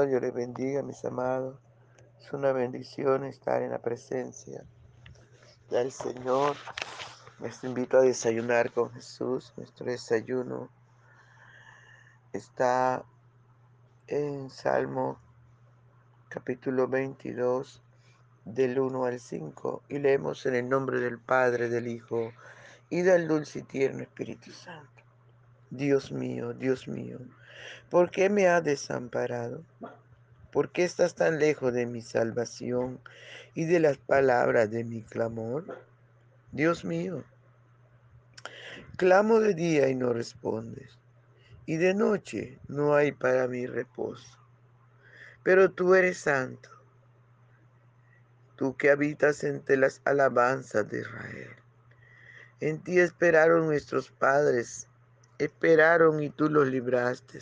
Señor, yo les bendiga, mis amados. Es una bendición estar en la presencia del Señor. Les invito a desayunar con Jesús. Nuestro desayuno está en Salmo capítulo 22 del 1 al 5 y leemos en el nombre del Padre, del Hijo y del dulce y tierno Espíritu Santo. Dios mío, Dios mío, ¿por qué me has desamparado? ¿Por qué estás tan lejos de mi salvación y de las palabras de mi clamor? Dios mío, clamo de día y no respondes, y de noche no hay para mí reposo. Pero tú eres santo, tú que habitas entre las alabanzas de Israel. En ti esperaron nuestros padres, esperaron y tú los libraste.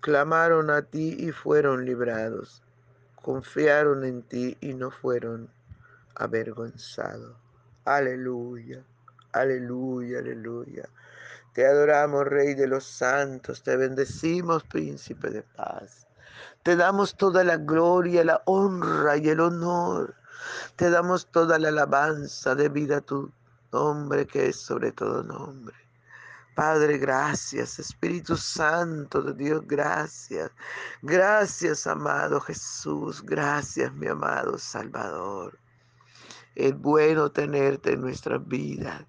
Clamaron a ti y fueron librados. Confiaron en ti y no fueron avergonzados. Aleluya, aleluya, aleluya. Te adoramos, Rey de los santos, te bendecimos, Príncipe de paz. Te damos toda la gloria, la honra y el honor. Te damos toda la alabanza de vida a tu nombre que es sobre todo nombre. Padre, gracias. Espíritu Santo de Dios, gracias. Gracias, amado Jesús. Gracias, mi amado Salvador. Es bueno tenerte en nuestras vidas.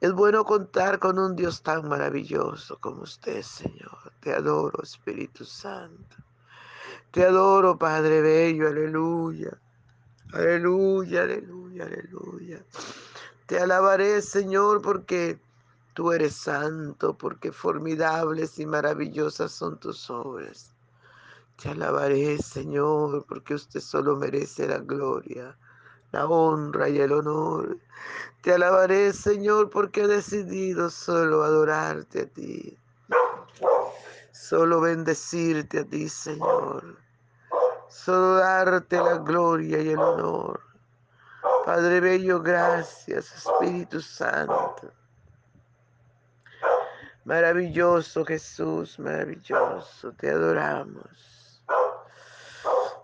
Es bueno contar con un Dios tan maravilloso como usted, Señor. Te adoro, Espíritu Santo. Te adoro, Padre Bello. Aleluya. Aleluya, aleluya, aleluya. Te alabaré, Señor, porque tú eres santo, porque formidables y maravillosas son tus obras. Te alabaré, Señor, porque usted solo merece la gloria, la honra y el honor. Te alabaré, Señor, porque he decidido solo adorarte a ti. Solo bendecirte a ti, Señor. Solo darte la gloria y el honor. Padre Bello, gracias, Espíritu Santo. Maravilloso Jesús, maravilloso, te adoramos.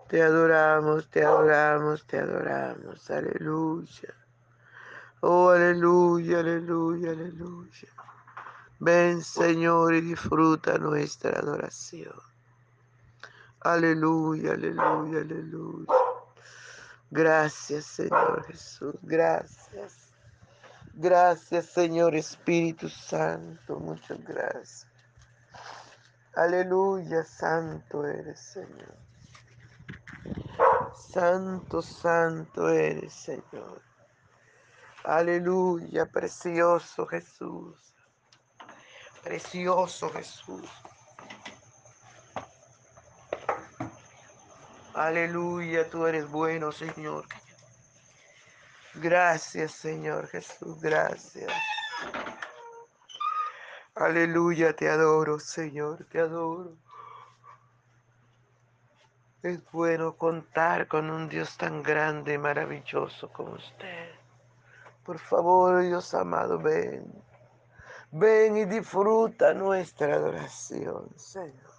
Te adoramos, te adoramos, te adoramos. Aleluya. Oh, aleluya, aleluya, aleluya. Ven Señor y disfruta nuestra adoración. Aleluya, aleluya, aleluya. Gracias, Señor Jesús, gracias. Gracias, Señor Espíritu Santo, muchas gracias. Aleluya, santo eres, Señor. Santo, santo eres, Señor. Aleluya, precioso Jesús. Precioso Jesús. Aleluya, tú eres bueno, Señor. Gracias, Señor Jesús, gracias. Aleluya, te adoro, Señor, te adoro. Es bueno contar con un Dios tan grande y maravilloso como usted. Por favor, Dios amado, ven. Ven y disfruta nuestra adoración, Señor.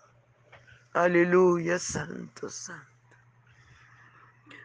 Aleluya, Santo, Santo.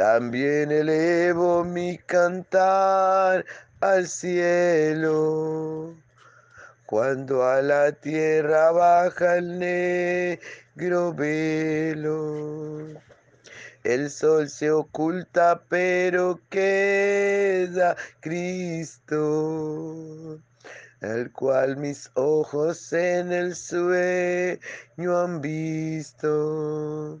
También elevo mi cantar al cielo, cuando a la tierra baja el negro velo. El sol se oculta, pero queda Cristo, el cual mis ojos en el sueño han visto.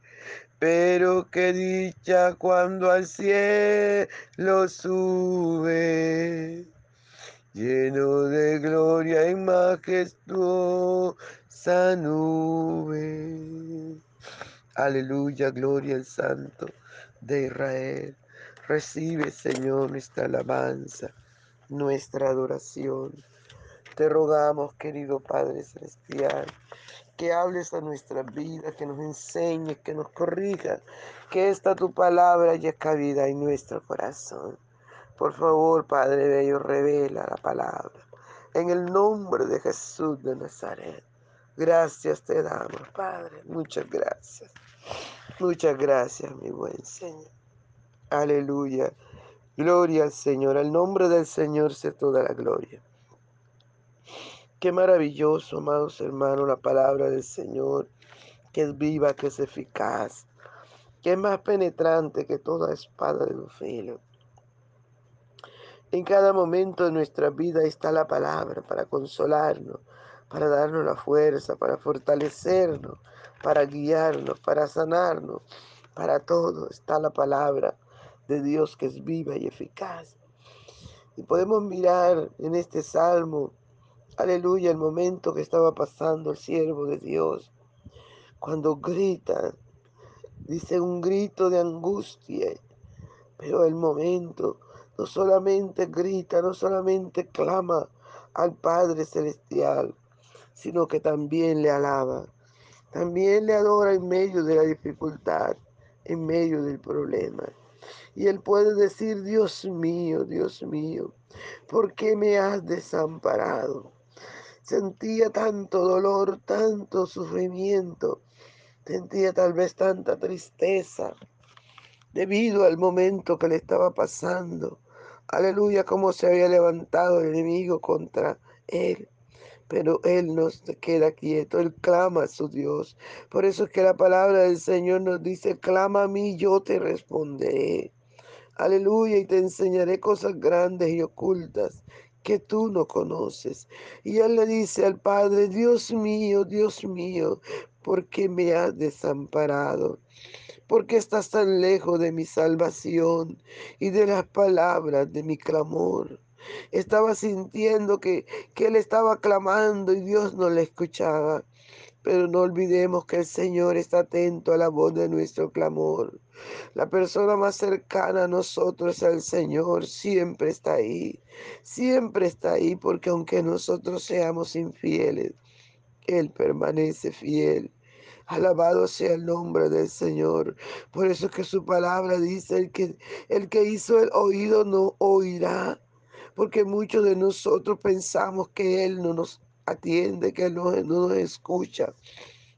Pero qué dicha cuando al cielo sube, lleno de gloria y majestuosa nube. Aleluya, gloria al Santo de Israel. Recibe, Señor, nuestra alabanza, nuestra adoración. Te rogamos, querido Padre Celestial, que hables a nuestra vida, que nos enseñes, que nos corrijas, que esta tu palabra haya cabida en nuestro corazón. Por favor, Padre Bello, revela la palabra. En el nombre de Jesús de Nazaret. Gracias te damos, Padre. Muchas gracias. Muchas gracias, mi buen Señor. Aleluya. Gloria al Señor. Al nombre del Señor sea toda la gloria. Qué maravilloso, amados hermanos, la palabra del Señor, que es viva, que es eficaz, que es más penetrante que toda espada de filo. En cada momento de nuestra vida está la palabra para consolarnos, para darnos la fuerza, para fortalecernos, para guiarnos, para sanarnos. Para todo está la palabra de Dios que es viva y eficaz. Y podemos mirar en este salmo, aleluya, el momento que estaba pasando el siervo de Dios, cuando grita, dice un grito de angustia, pero el momento no solamente grita, no solamente clama al Padre Celestial, sino que también le alaba. También le adora en medio de la dificultad, en medio del problema. Y él puede decir, Dios mío, Dios mío, ¿por qué me has desamparado? Sentía tanto dolor, tanto sufrimiento, sentía tal vez tanta tristeza debido al momento que le estaba pasando. Aleluya, cómo se había levantado el enemigo contra él pero Él no se queda quieto, Él clama a su Dios. Por eso es que la palabra del Señor nos dice, clama a mí, yo te responderé. Aleluya, y te enseñaré cosas grandes y ocultas que tú no conoces. Y él le dice al Padre, Dios mío, Dios mío, ¿por qué me has desamparado? ¿Por qué estás tan lejos de mi salvación y de las palabras de mi clamor? Estaba sintiendo que, que él estaba clamando y Dios no le escuchaba. Pero no olvidemos que el Señor está atento a la voz de nuestro clamor. La persona más cercana a nosotros el Señor. Siempre está ahí. Siempre está ahí porque aunque nosotros seamos infieles, Él permanece fiel. Alabado sea el nombre del Señor. Por eso es que su palabra dice, el que, el que hizo el oído no oirá. Porque muchos de nosotros pensamos que Él no nos atiende, que no, no nos escucha.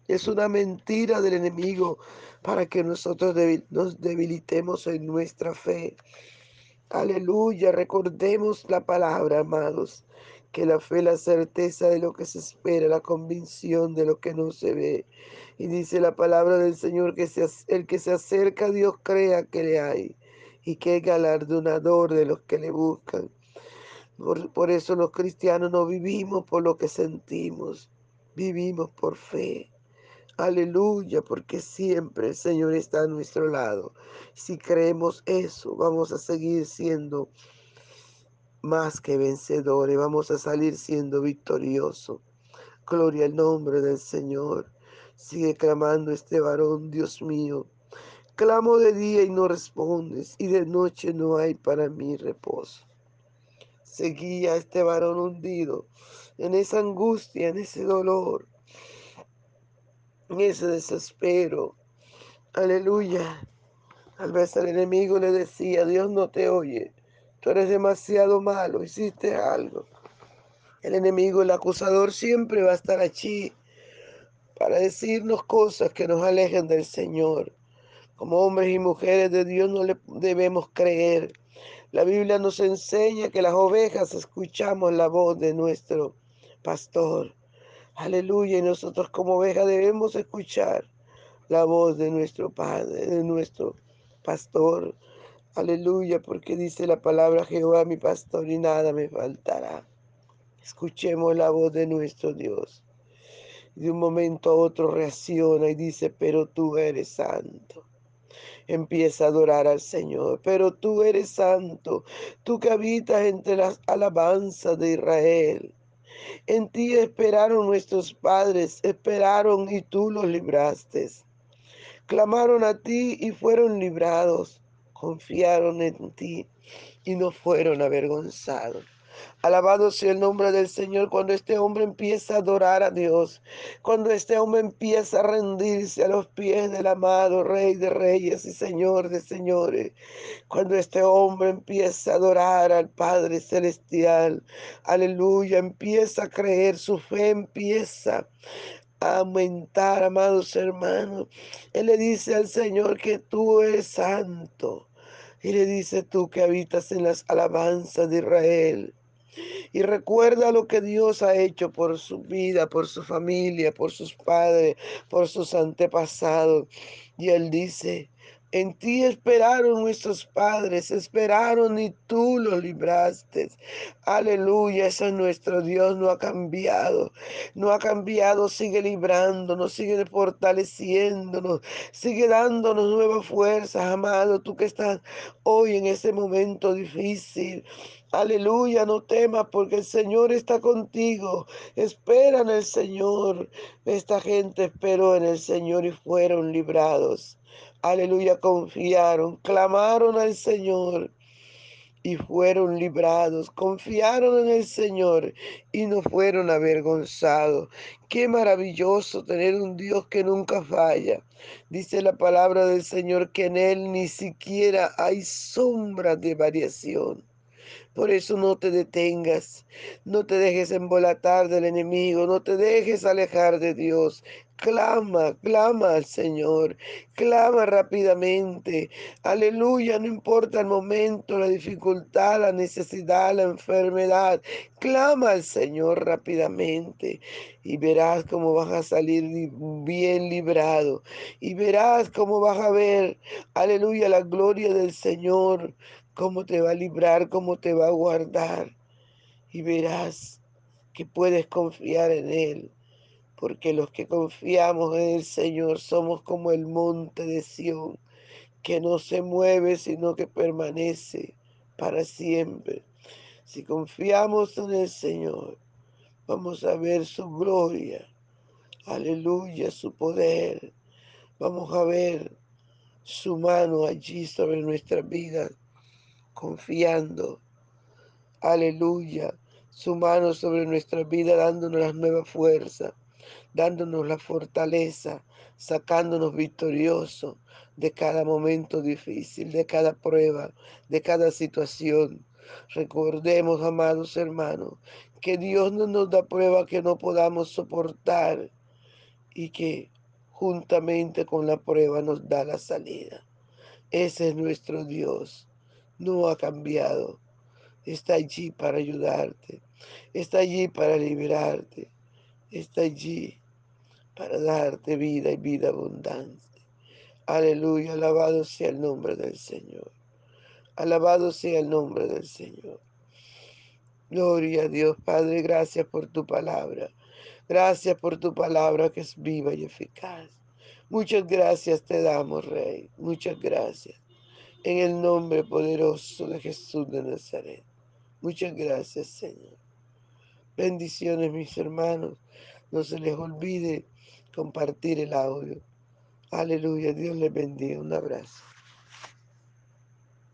Es una mentira del enemigo para que nosotros nos debilitemos en nuestra fe. Aleluya, recordemos la palabra, amados, que la fe es la certeza de lo que se espera, la convicción de lo que no se ve. Y dice la palabra del Señor que el que se acerca a Dios crea que le hay y que es galardonador de los que le buscan. Por, eso los cristianos no vivimos por lo que sentimos, vivimos por fe. Aleluya, porque siempre el Señor está a nuestro lado. Si creemos eso, vamos a seguir siendo más que vencedores, vamos a salir siendo victoriosos. Gloria al nombre del Señor. Sigue clamando este varón, Dios mío. Clamo de día y no respondes, y de noche no hay para mí reposo seguía a este varón hundido en esa angustia, en ese dolor, en ese desespero. Aleluya. Tal vez el enemigo le decía, Dios no te oye, tú eres demasiado malo, hiciste algo. El enemigo, el acusador siempre va a estar allí para decirnos cosas que nos alejen del Señor. Como hombres y mujeres de Dios no le debemos creer la Biblia nos enseña que las ovejas escuchamos la voz de nuestro pastor. Aleluya. Y nosotros como ovejas debemos escuchar la voz de nuestro Padre, de nuestro pastor. Aleluya, porque dice la palabra Jehová mi pastor y nada me faltará. Escuchemos la voz de nuestro Dios. De un momento a otro reacciona y dice, pero tú eres santo empieza a adorar al Señor. Pero tú eres santo, tú que habitas entre las alabanzas de Israel. En ti esperaron nuestros padres, esperaron y tú los libraste. Clamaron a ti y fueron librados. Confiaron en ti y no fueron avergonzados. Alabado sea el nombre del Señor cuando este hombre empieza a adorar a Dios, cuando este hombre empieza a rendirse a los pies del amado Rey de Reyes y Señor de Señores, cuando este hombre empieza a adorar al Padre Celestial, aleluya, empieza a creer, su fe empieza a aumentar, amados hermanos. Él le dice al Señor que tú eres santo. Y le dice tú que habitas en las alabanzas de Israel y recuerda lo que Dios ha hecho por su vida, por su familia, por sus padres, por sus antepasados. Y Él dice, en ti esperaron nuestros padres, esperaron y tú los libraste. Aleluya, ese es nuestro Dios, no ha cambiado, no ha cambiado, sigue librándonos, sigue fortaleciéndonos, sigue dándonos nuevas fuerzas, amado, tú que estás hoy en ese momento difícil. Aleluya, no temas porque el Señor está contigo. Espera en el Señor. Esta gente esperó en el Señor y fueron librados. Aleluya, confiaron, clamaron al Señor y fueron librados, confiaron en el Señor y no fueron avergonzados. Qué maravilloso tener un Dios que nunca falla. Dice la palabra del Señor que en Él ni siquiera hay sombra de variación. Por eso no te detengas, no te dejes embolatar del enemigo, no te dejes alejar de Dios. Clama, clama al Señor, clama rápidamente. Aleluya, no importa el momento, la dificultad, la necesidad, la enfermedad. Clama al Señor rápidamente y verás cómo vas a salir bien librado. Y verás cómo vas a ver, aleluya, la gloria del Señor, cómo te va a librar, cómo te va a guardar. y verás que puedes confiar en Él, porque los que confiamos en el Señor somos como el monte de Sión, que no se mueve, sino que permanece para siempre. Si confiamos en el Señor, vamos a ver su gloria, aleluya, su poder, vamos a ver su mano allí sobre nuestras vidas, confiando, aleluya, su mano sobre nuestra vida, dándonos las nuevas fuerzas, dándonos la fortaleza, sacándonos victoriosos de cada momento difícil, de cada prueba, de cada situación. Recordemos, amados hermanos, que Dios no nos da prueba que no podamos soportar y que juntamente con la prueba nos da la salida. Ese es nuestro Dios. No ha cambiado está allí para ayudarte, está allí para liberarte, está allí para darte vida y vida abundante. Aleluya, alabado sea el nombre del Señor. Alabado sea el nombre del Señor. Gloria a Dios, Padre, gracias por tu palabra. Gracias por tu palabra que es viva y eficaz. Muchas gracias te damos, Rey. Muchas gracias. En el nombre poderoso de Jesús de Nazaret. Muchas gracias, Señor. Bendiciones, mis hermanos. No se les olvide compartir el audio. Aleluya. Dios les bendiga. Un abrazo.